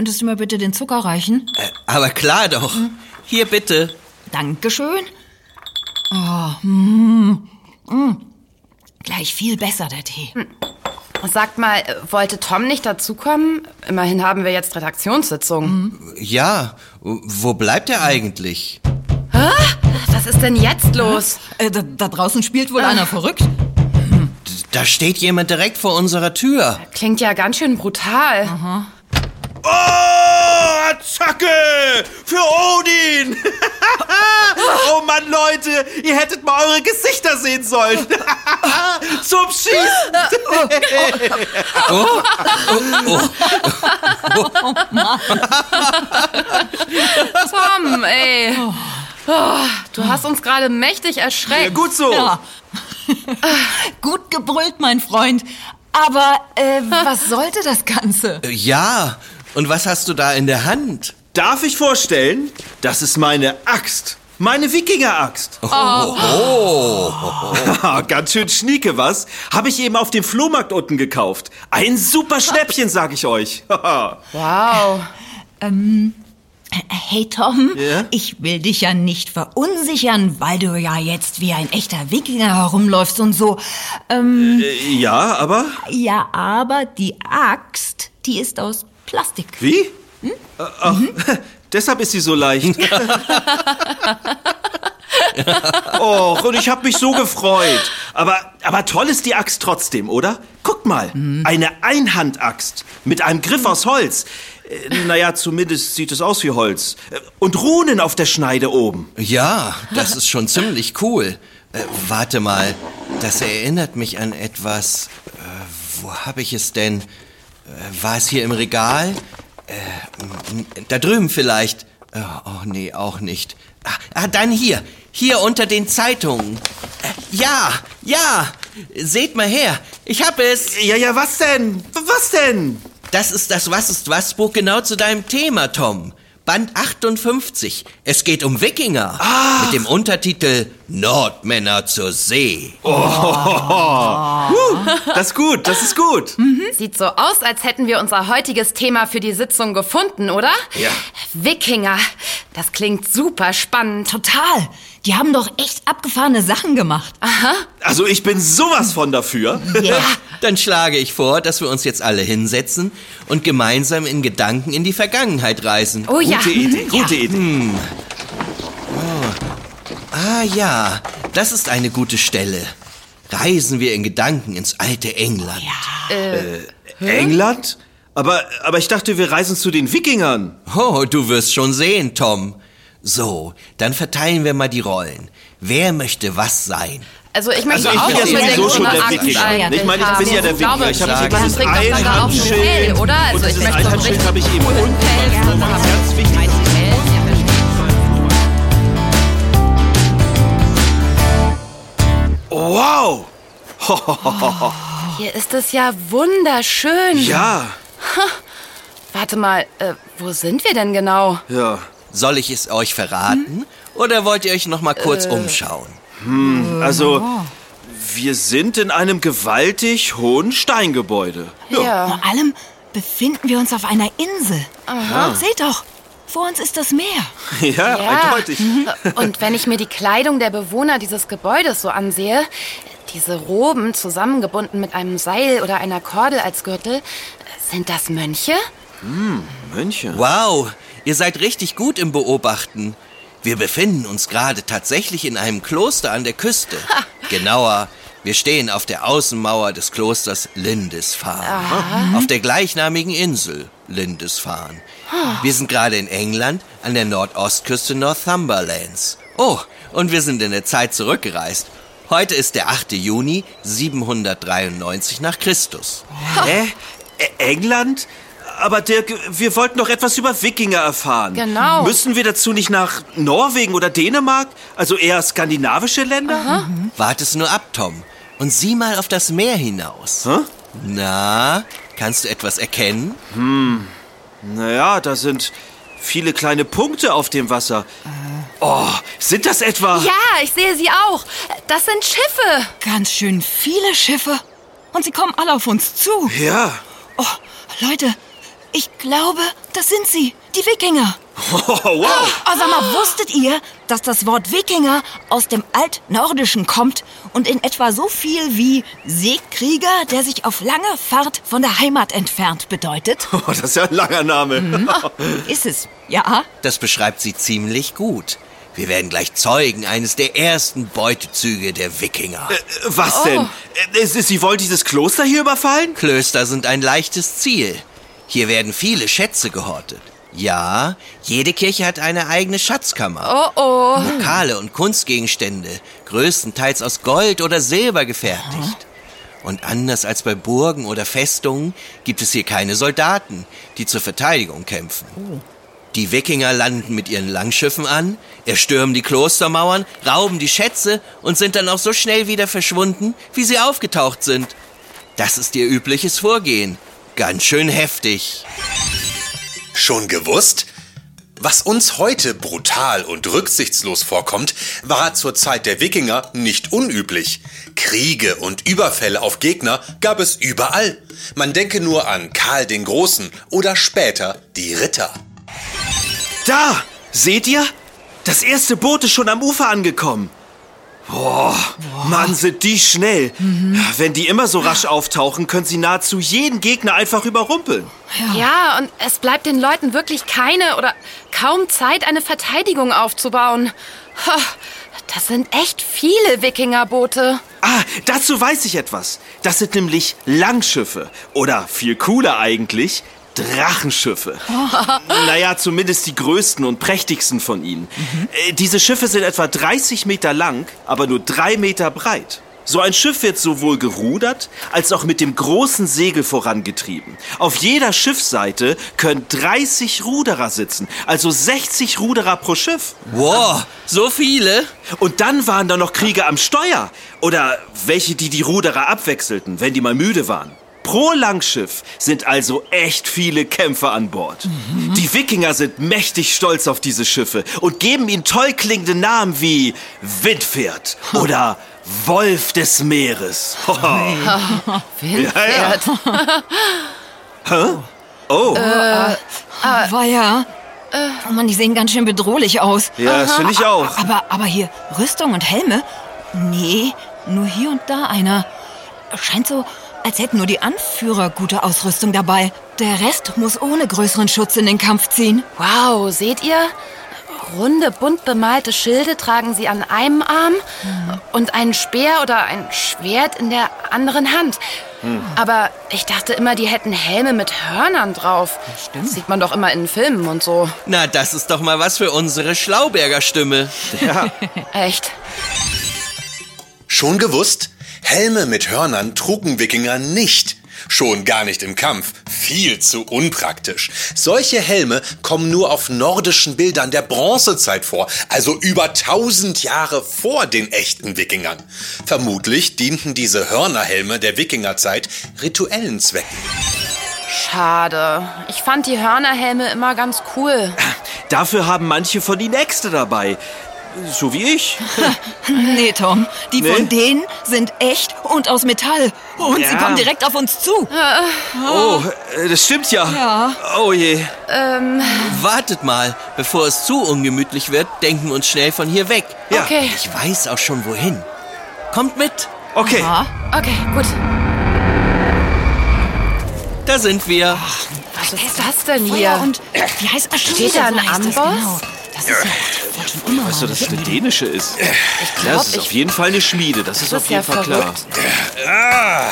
könntest du mir bitte den Zucker reichen? Äh, aber klar doch. Hier bitte. Dankeschön. Oh, mm, mm. Gleich viel besser, der Tee. Sagt mal, äh, wollte Tom nicht dazukommen? Immerhin haben wir jetzt Redaktionssitzung. Ja, wo bleibt er eigentlich? Was ist denn jetzt los? Äh, da, da draußen spielt wohl einer verrückt. Da steht jemand direkt vor unserer Tür. Klingt ja ganz schön brutal. Oh, Attacke! Für Odin! oh Mann, Leute, ihr hättet mal eure Gesichter sehen sollen. Zum Schießen! Tom, ey. Oh, du hast uns gerade mächtig erschreckt. Ja, gut so. Ja. Gut gebrüllt, mein Freund. Aber äh, was sollte das Ganze? Ja, und was hast du da in der Hand? Darf ich vorstellen? Das ist meine Axt. Meine Wikinger-Axt. Oh. Ganz schön schnieke, was? Habe ich eben auf dem Flohmarkt unten gekauft. Ein super Schnäppchen, sag ich euch. Wow. Hey Tom, Ja? ich will dich ja nicht verunsichern, weil du ja jetzt wie ein echter Wikinger herumläufst und so. Ähm, Äh, ja, aber... ja, aber die Axt, die ist aus Plastik. Wie? Äh, Ach, deshalb ist sie so leicht. Och, und ich habe mich so gefreut. Aber, aber toll ist die Axt trotzdem, oder? Guckt mal, eine Einhandaxt mit einem Griff aus Holz. Äh, Naja, zumindest sieht es aus wie Holz. Äh, Und Runen auf der Schneide oben. Ja, das ist schon ziemlich cool. Äh, warte mal, das erinnert mich an etwas. Äh, wo habe ich es denn? Äh, war es hier im Regal? Äh, da drüben vielleicht. Äh, oh nee, auch nicht. Ah, ah, dann hier. Hier unter den Zeitungen. Ja, ja. Seht mal her. Ich hab es. Ja, ja, was denn? Was denn? Das ist das Was ist was Buch genau zu deinem Thema, Tom. Band 58. Es geht um Wikinger. Mit dem Untertitel Nordmänner zur See. Das ist gut, das ist gut. Sieht so aus, als hätten wir unser heutiges Thema für die Sitzung gefunden, oder? Ja. Wikinger. Das klingt super spannend. Total. Die haben doch echt abgefahrene Sachen gemacht. Also ich bin sowas von dafür. Ja. Dann schlage ich vor, dass wir uns jetzt alle hinsetzen und gemeinsam in Gedanken in die Vergangenheit reisen. Oh ja. Gute Idee, gute Idee. Ah ja, das ist eine gute Stelle. Reisen wir in Gedanken ins alte England. England? Aber, aber ich dachte, wir reisen zu den Wikingern. Oh, du wirst schon sehen, Tom. So, dann verteilen wir mal die Rollen. Wer möchte was sein? Also ich möchte Also ich auch bin ja unbedingt sowieso schon so eine der Wikinger. Ich meine, ich bin ja der Wikinger. Ich habe dieses Fell, oder? Also und ich das möchte Einhandschild habe ich eben unten. Ist haben. ganz wichtig. Wow! Hier ist es ja wunderschön. Ja, Warte mal, äh, wo sind wir denn genau? ja. Soll ich es euch verraten? Oder wollt ihr euch noch mal kurz umschauen? Also, wir sind in einem gewaltig hohen Steingebäude. Ja. Vor allem befinden wir uns auf einer Insel. Seht doch, vor uns ist das Meer. Ja, Ja. eindeutig. Und wenn ich mir die Kleidung der Bewohner dieses Gebäudes so ansehe, diese Roben zusammengebunden mit einem Seil oder einer Kordel als Gürtel, sind das Mönche? Mönche. Wow, ihr seid richtig gut im Beobachten. Wir befinden uns gerade tatsächlich in einem Kloster an der Küste. Genauer, wir stehen auf der Außenmauer des Klosters Lindisfarne. Auf der gleichnamigen Insel Lindisfarne. Wir sind gerade in England an der Nordostküste Northumberlands. Oh, und wir sind in der Zeit zurückgereist. Heute ist der 8. Juni 793 nach Christus. Hä? E- England? Aber Dirk, wir wollten doch etwas über Wikinger erfahren. Genau. Müssen wir dazu nicht nach Norwegen oder Dänemark? Also eher skandinavische Länder? Wart es nur ab, Tom. Und sieh mal auf das Meer hinaus. Hä? Na, kannst du etwas erkennen? Naja, da sind viele kleine Punkte auf dem Wasser. Oh, sind das etwa... Ja, ich sehe sie auch. Das sind Schiffe. Ganz schön viele Schiffe. Und sie kommen alle auf uns zu. Ja. Oh, Leute, Ich glaube, das sind sie, die Wikinger. Oh, wow. Oh, sag mal, wusstet ihr, dass das Wort Wikinger aus dem Altnordischen kommt und in etwa so viel wie Seekrieger, der sich auf lange Fahrt von der Heimat entfernt, bedeutet? Oh, das ist ja ein langer Name. Ist es, ja? Das beschreibt sie ziemlich gut. Wir werden gleich Zeugen eines der ersten Beutezüge der Wikinger. Äh, Was denn? Äh, Sie wollen dieses Kloster hier überfallen? Klöster sind ein leichtes Ziel. Hier werden viele Schätze gehortet. Ja, jede Kirche hat eine eigene Schatzkammer. Oh oh. Lokale und Kunstgegenstände, größtenteils aus Gold oder Silber gefertigt. Und anders als bei Burgen oder Festungen gibt es hier keine Soldaten, die zur Verteidigung kämpfen. Die Wikinger landen mit ihren Langschiffen an, erstürmen die Klostermauern, rauben die Schätze und sind dann auch so schnell wieder verschwunden, wie sie aufgetaucht sind. Das ist ihr übliches Vorgehen. Ganz schön heftig. Schon gewusst? Was uns heute brutal und rücksichtslos vorkommt, war zur Zeit der Wikinger nicht unüblich. Kriege und Überfälle auf Gegner gab es überall. Man denke nur an Karl den Großen oder später die Ritter. Da! Seht ihr? Das erste Boot ist schon am Ufer angekommen. Boah, Mann, sind die schnell. Wenn die immer so rasch auftauchen, können sie nahezu jeden Gegner einfach überrumpeln. Ja, und es bleibt den Leuten wirklich keine oder kaum Zeit, eine Verteidigung aufzubauen. Das sind echt viele Wikingerboote. Ah, dazu weiß ich etwas. Das sind nämlich Langschiffe. Oder viel cooler eigentlich, Drachenschiffe. naja, zumindest die größten und prächtigsten von ihnen. Äh, diese Schiffe sind etwa 30 Meter lang, aber nur drei Meter breit. So ein Schiff wird sowohl gerudert als auch mit dem großen Segel vorangetrieben. Auf jeder Schiffsseite können 30 Ruderer sitzen, also 60 Ruderer pro Schiff. Wow, so viele? Und dann waren da noch Krieger am Steuer. Oder welche, die die Ruderer abwechselten, wenn die mal müde waren. Pro Langschiff sind also echt viele Kämpfer an Bord. Die Wikinger sind mächtig stolz auf diese Schiffe und geben ihnen toll klingende Namen wie Windpferd oder Wolf des Meeres. Windpferd. Oh, War ja. Oh Mann, die sehen ganz schön bedrohlich aus. ja, das finde ich auch. Aber, aber hier, Rüstung und Helme? Nee, nur hier und da einer. Scheint so, als hätten nur die Anführer gute Ausrüstung dabei. Der Rest muss ohne größeren Schutz in den Kampf ziehen. Wow, seht ihr? Runde, bunt bemalte Schilde tragen sie an einem Arm und einen Speer oder ein Schwert in der anderen Hand. Aber ich dachte immer, die hätten Helme mit Hörnern drauf. stimmt. Das sieht man doch immer in Filmen und so. Na, das ist doch mal was für unsere Schlauberger Stimme. Echt. Schon gewusst? Helme mit Hörnern trugen Wikinger nicht. Schon gar nicht im Kampf. Viel zu unpraktisch. Solche Helme kommen nur auf nordischen Bildern der Bronzezeit vor, also über 1000 Jahre vor den echten Wikingern. Vermutlich dienten diese Hörnerhelme der Wikingerzeit rituellen Zwecken. Schade. Ich fand die Hörnerhelme immer ganz cool. Dafür haben manche von ihnen Äxte dabei. So wie ich. Nee, Tom, die Nee? von denen sind echt und aus Metall. Und sie Ja. kommen direkt auf uns zu. Oh, äh, das stimmt ja. Ja. Oh je. Wartet mal, bevor es zu ungemütlich wird, denken wir uns schnell von hier weg. Ja. Okay, Ich weiß auch schon wohin. Kommt mit. Okay. Ja. okay, gut. Da sind wir. Was ist das denn Feuer hier? und wie heißt das? Steht da ein Amboss? Genau. Das ist ja voll schon immer. Weißt du, dass es eine dänische ist? Ich Ja, glaub, das ist auf ich jeden Fall eine Schmiede. Das ist Das auf ist jeden ja Fall klar. Ah,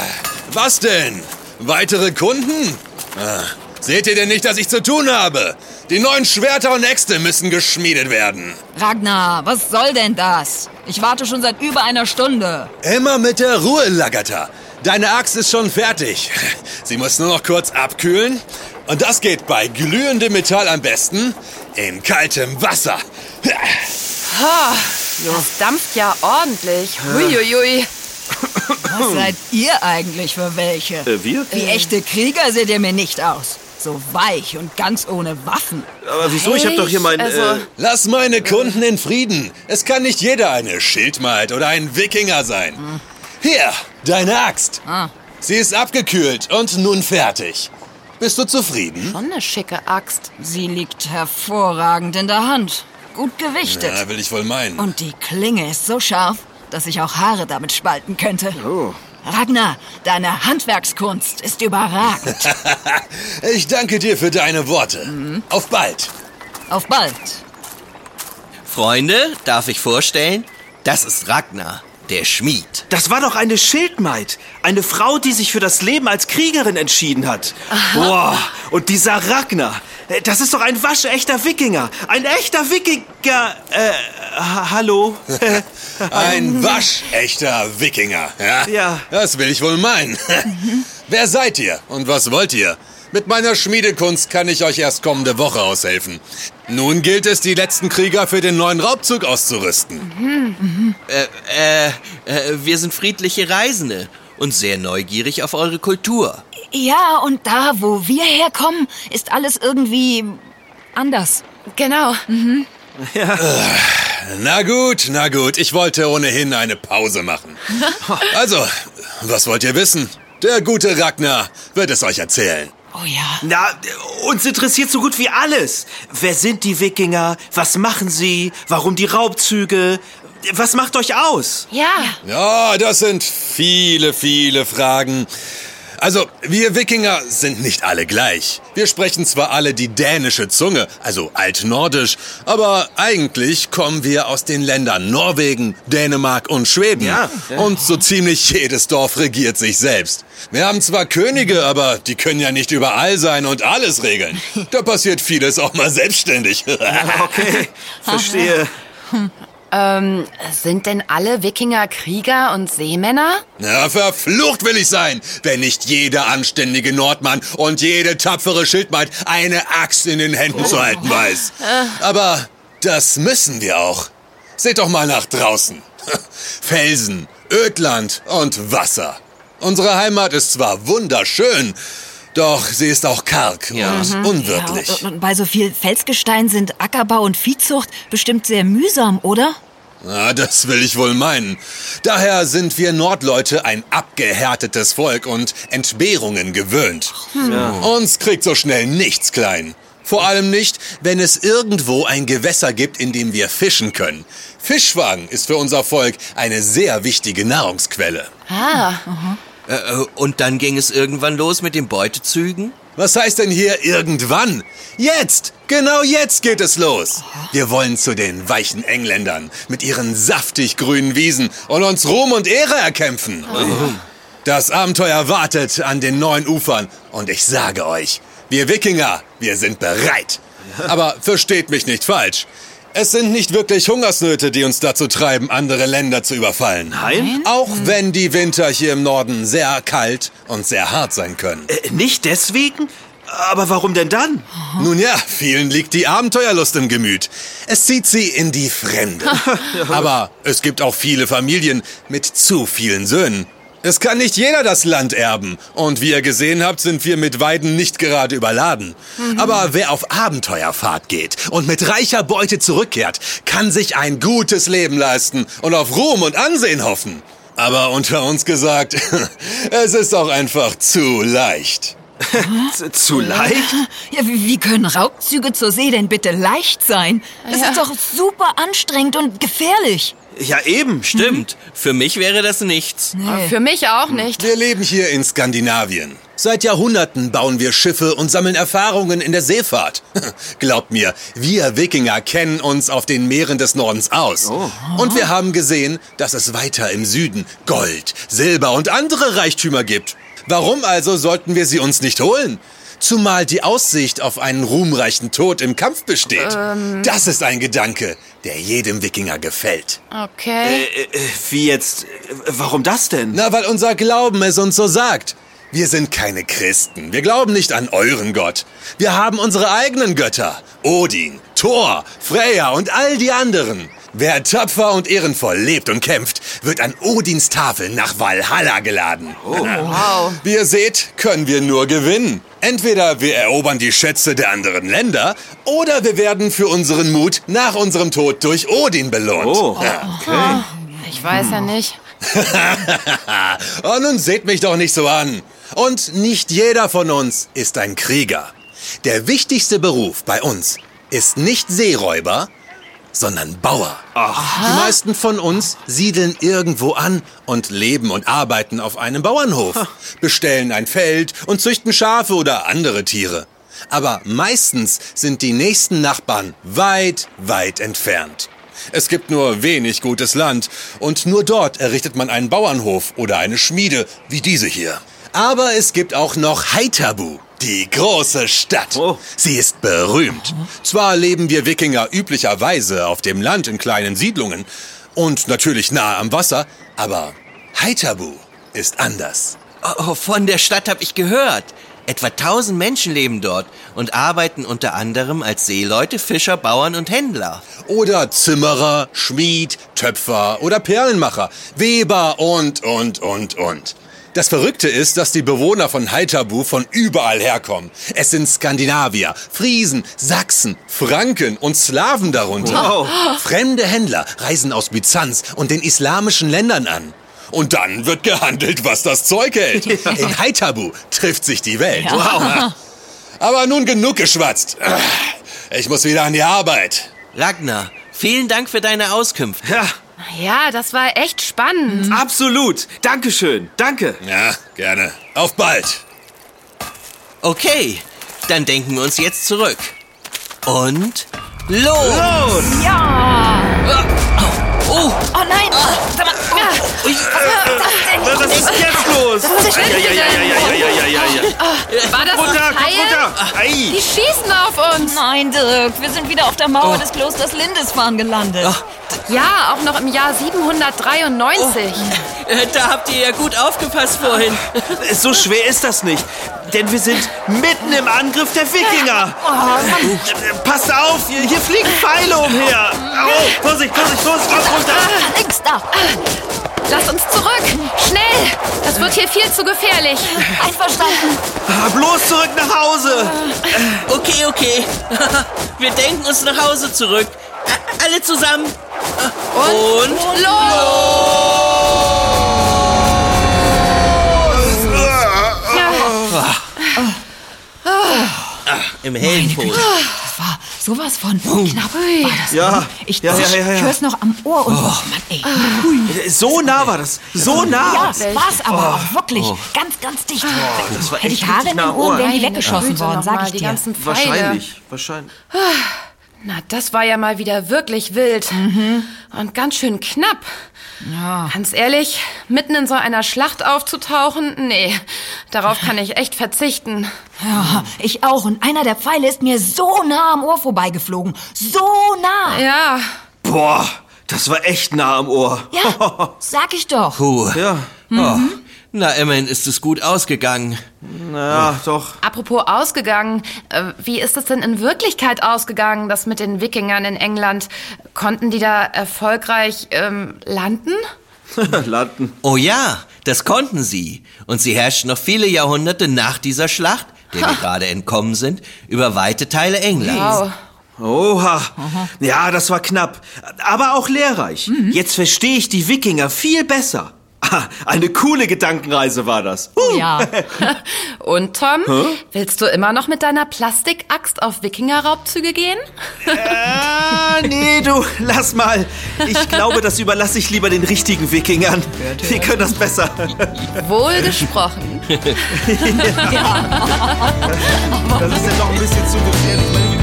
was denn? Weitere Kunden? Ah, seht ihr denn nicht, dass ich zu tun habe? Die neuen Schwerter und Äxte müssen geschmiedet werden. Ragnar, was soll denn das? Ich warte schon seit über einer Stunde. Immer mit der Ruhe, Lagata. Deine Axt ist schon fertig. Sie muss nur noch kurz abkühlen. Und das geht bei glühendem Metall am besten in kaltem Wasser. Das dampft ja ordentlich. Huiuiui. Was seid ihr eigentlich für welche? Äh, wir? Wie echte Krieger seht ihr mir nicht aus. So weich und ganz ohne Waffen. Aber wieso? Ich habe doch hier mein... Also- äh, Lass meine Kunden in Frieden. Es kann nicht jeder eine Schildmaid oder ein Wikinger sein. Hier, deine Axt. Ah. Sie ist abgekühlt und nun fertig. Bist du zufrieden? Schon eine schicke Axt. Sie liegt hervorragend in der Hand. Gut gewichtet. Ja, will ich wohl meinen. Und die Klinge ist so scharf, dass ich auch Haare damit spalten könnte. Oh. Ragnar, deine Handwerkskunst ist überragend. Ich danke dir für deine Worte. Auf bald. Auf bald. Freunde, darf ich vorstellen? Das ist Ragnar, der Schmied. Das war doch eine Schildmaid. Eine Frau, die sich für das Leben als Kriegerin entschieden hat. Boah, und dieser Ragnar. äh, Das ist doch ein waschechter Wikinger. Ein echter Wikinger. Äh, ha hallo? Ein waschechter Wikinger. Ja, Ja. Das will ich wohl meinen. Wer seid ihr und was wollt ihr? Mit meiner Schmiedekunst kann ich euch erst kommende Woche aushelfen. Nun gilt es, die letzten Krieger für den neuen Raubzug auszurüsten. Äh, äh, äh, wir sind friedliche Reisende und sehr neugierig auf eure Kultur. Ja, und da, wo wir herkommen, ist alles irgendwie anders. Genau. Na gut, na gut, ich wollte ohnehin eine Pause machen. Also, was wollt ihr wissen? Der gute Ragnar wird es euch erzählen. Oh ja. Na, uns interessiert so gut wie alles. Wer sind die Wikinger? Was machen sie? Warum die Raubzüge? Was macht euch aus? Ja. Ja, das sind viele, viele Fragen. Also, wir Wikinger sind nicht alle gleich. Wir sprechen zwar alle die dänische Zunge, also altnordisch, aber eigentlich kommen wir aus den Ländern Norwegen, Dänemark und Schweden. Ja. Und so ziemlich jedes Dorf regiert sich selbst. Wir haben zwar Könige, aber die können ja nicht überall sein und alles regeln. Da passiert vieles auch mal selbstständig. Okay, verstehe. Ähm, sind denn alle Wikinger Krieger und Seemänner? Na, verflucht will ich sein, wenn nicht jeder anständige Nordmann und jede tapfere Schildmaid eine Axt in den Händen zu halten weiß. Aber das müssen wir auch. Seht doch mal nach draußen. Felsen, Ödland und Wasser. Unsere Heimat ist zwar wunderschön, doch sie ist auch karg und unwirtlich. Ja, und, und bei so viel Felsgestein sind Ackerbau und Viehzucht bestimmt sehr mühsam, oder? Na, das will ich wohl meinen. Daher sind wir Nordleute ein abgehärtetes Volk und Entbehrungen gewöhnt. Uns kriegt so schnell nichts klein. Vor allem nicht, wenn es irgendwo ein Gewässer gibt, in dem wir fischen können. Fischfang ist für unser Volk eine sehr wichtige Nahrungsquelle. Ah, äh, und dann ging es irgendwann los mit den Beutezügen? Was heißt denn hier irgendwann? Jetzt! Genau jetzt geht es los! Wir wollen zu den weichen Engländern mit ihren saftig grünen Wiesen und uns Ruhm und Ehre erkämpfen. Das Abenteuer wartet an den neuen Ufern und ich sage euch, wir Wikinger, wir sind bereit. Aber versteht mich nicht falsch. Es sind nicht wirklich Hungersnöte, die uns dazu treiben, andere Länder zu überfallen. Nein? Auch wenn die Winter hier im Norden sehr kalt und sehr hart sein können. Äh, nicht deswegen? Aber warum denn dann? Nun ja, vielen liegt die Abenteuerlust im Gemüt. Es zieht sie in die Fremde. Aber es gibt auch viele Familien mit zu vielen Söhnen. Es kann nicht jeder das Land erben. Und wie ihr gesehen habt, sind wir mit Weiden nicht gerade überladen. Aber wer auf Abenteuerfahrt geht und mit reicher Beute zurückkehrt, kann sich ein gutes Leben leisten und auf Ruhm und Ansehen hoffen. Aber unter uns gesagt, es ist auch einfach zu leicht. Zu leicht? Ja, wie, wie können Raubzüge zur See denn bitte leicht sein? Das Ja. ist doch super anstrengend und gefährlich. Ja, eben. Stimmt. Für mich wäre das nichts. Nee. für mich auch nicht. Wir leben hier in Skandinavien. Seit Jahrhunderten bauen wir Schiffe und sammeln Erfahrungen in der Seefahrt. Glaubt mir, wir Wikinger kennen uns auf den Meeren des Nordens aus. Und wir haben gesehen, dass es weiter im Süden Gold, Silber und andere Reichtümer gibt. Warum also sollten wir sie uns nicht holen? Zumal die Aussicht auf einen ruhmreichen Tod im Kampf besteht. Das ist ein Gedanke, der jedem Wikinger gefällt. Okay. Äh, äh, wie jetzt? Äh, Warum das denn? Na, weil unser Glauben es uns so sagt. Wir sind keine Christen. Wir glauben nicht an euren Gott. Wir haben unsere eigenen Götter. Odin, Thor, Freya und all die anderen. Wer tapfer und ehrenvoll lebt und kämpft, wird an Odins Tafel nach Valhalla geladen. wow. Wie ihr seht, können wir nur gewinnen. Entweder wir erobern die Schätze der anderen Länder oder wir werden für unseren Mut nach unserem Tod durch Odin belohnt. Oh. Ich weiß ja nicht. oh, nun seht mich doch nicht so an. Und nicht jeder von uns ist ein Krieger. Der wichtigste Beruf bei uns ist nicht Seeräuber, sondern Bauer. Die meisten von uns siedeln irgendwo an und leben und arbeiten auf einem Bauernhof, bestellen ein Feld und züchten Schafe oder andere Tiere. Aber meistens sind die nächsten Nachbarn weit, weit entfernt. Es gibt nur wenig gutes Land und nur dort errichtet man einen Bauernhof oder eine Schmiede wie diese hier. Aber es gibt auch noch Haithabu, die große Stadt. Oh. Sie ist berühmt. Zwar leben wir Wikinger üblicherweise auf dem Land in kleinen Siedlungen und natürlich nahe am Wasser, aber Haithabu ist anders. Oh, von der Stadt habe ich gehört. Etwa 1000 Menschen leben dort und arbeiten unter anderem als Seeleute, Fischer, Bauern und Händler. Oder Zimmerer, Schmied, Töpfer oder Perlenmacher, Weber und, und, und, und. Das Verrückte ist, dass die Bewohner von Haithabu von überall herkommen. Es sind Skandinavier, Friesen, Sachsen, Franken und Slawen darunter. Fremde Händler reisen aus Byzanz und den islamischen Ländern an. Und dann wird gehandelt, was das Zeug hält. In Haithabu trifft sich die Welt. Wow. Aber nun genug geschwatzt. Ich muss wieder an die Arbeit. Ragnar, vielen Dank für deine Auskünfte. Ja, Ja, das war echt spannend. absolut. Dankeschön. Danke. Ja, gerne. Auf bald. Okay, dann denken wir uns jetzt zurück. Und los! Los! Ja! Oh, Oh nein! Sag mal, Ui, was, was, was ist jetzt los? Was ist denn? Ja. War das runter, noch runter. Ei. Die schießen auf uns. Nein, Dirk, wir sind wieder auf der Mauer oh. des Klosters Lindisfarne gelandet. Oh. Ja, auch noch im Jahr 793. Oh. Äh, da habt ihr ja gut aufgepasst vorhin. Ah. So schwer ist das nicht, denn wir sind mitten im Angriff der Wikinger. Oh, äh, Passt auf, hier, hier fliegen Pfeile umher. Oh, Vorsicht, Vorsicht, Vorsicht, Vorsicht, runter. Ah, links da. Lass uns zurück. Schnell. Das wird hier viel zu gefährlich. Einverstanden! Ah, Bloß zurück nach Hause. Okay, okay. Wir denken uns nach Hause zurück. Alle zusammen. Und, Los! im Heldenpose. Das war sowas von knapp. War das Ja, ich, ja, ja, ich, ja, ja. ich hör's noch am Ohr und oh, Mann, ey. So nah war das. So nah. Ja, es war's aber auch wirklich ganz, ganz dicht. das war Hätte ich Haare in den Ohren, wären die weggeschossen worden, sag ich die dir. Wahrscheinlich, wahrscheinlich. Na, das war ja mal wieder wirklich wild. Und ganz schön knapp. Ja. Ganz ehrlich, mitten in so einer Schlacht aufzutauchen, nee, darauf kann ich echt verzichten. ja, ich auch. Und einer der Pfeile ist mir so nah am Ohr vorbeigeflogen. So nah. Ja, Boah, das war echt nah am Ohr. Ja, sag ich doch. Puh. Ja, Oh. Na, immerhin ist es gut ausgegangen. naja, doch. apropos ausgegangen, äh, wie ist es denn in Wirklichkeit ausgegangen, das mit den Wikingern in England? Konnten die da erfolgreich ähm, landen? Landen. Oh ja, das konnten sie. Und sie herrschten noch viele Jahrhunderte nach dieser Schlacht, der wir gerade entkommen sind, über weite Teile Englands. Wow. Oha. Ja, das war knapp. Aber auch lehrreich. Jetzt verstehe ich die Wikinger viel besser. Ah, Eine coole Gedankenreise war das. Uh. Ja. Und Tom, willst du immer noch mit deiner Plastikaxt auf Wikingerraubzüge gehen? Ah, nee, du, lass mal. Ich glaube, das überlasse ich lieber den richtigen Wikingern. Die können das besser. Wohl gesprochen. Das ist ja doch ein bisschen zu gefährlich. Meine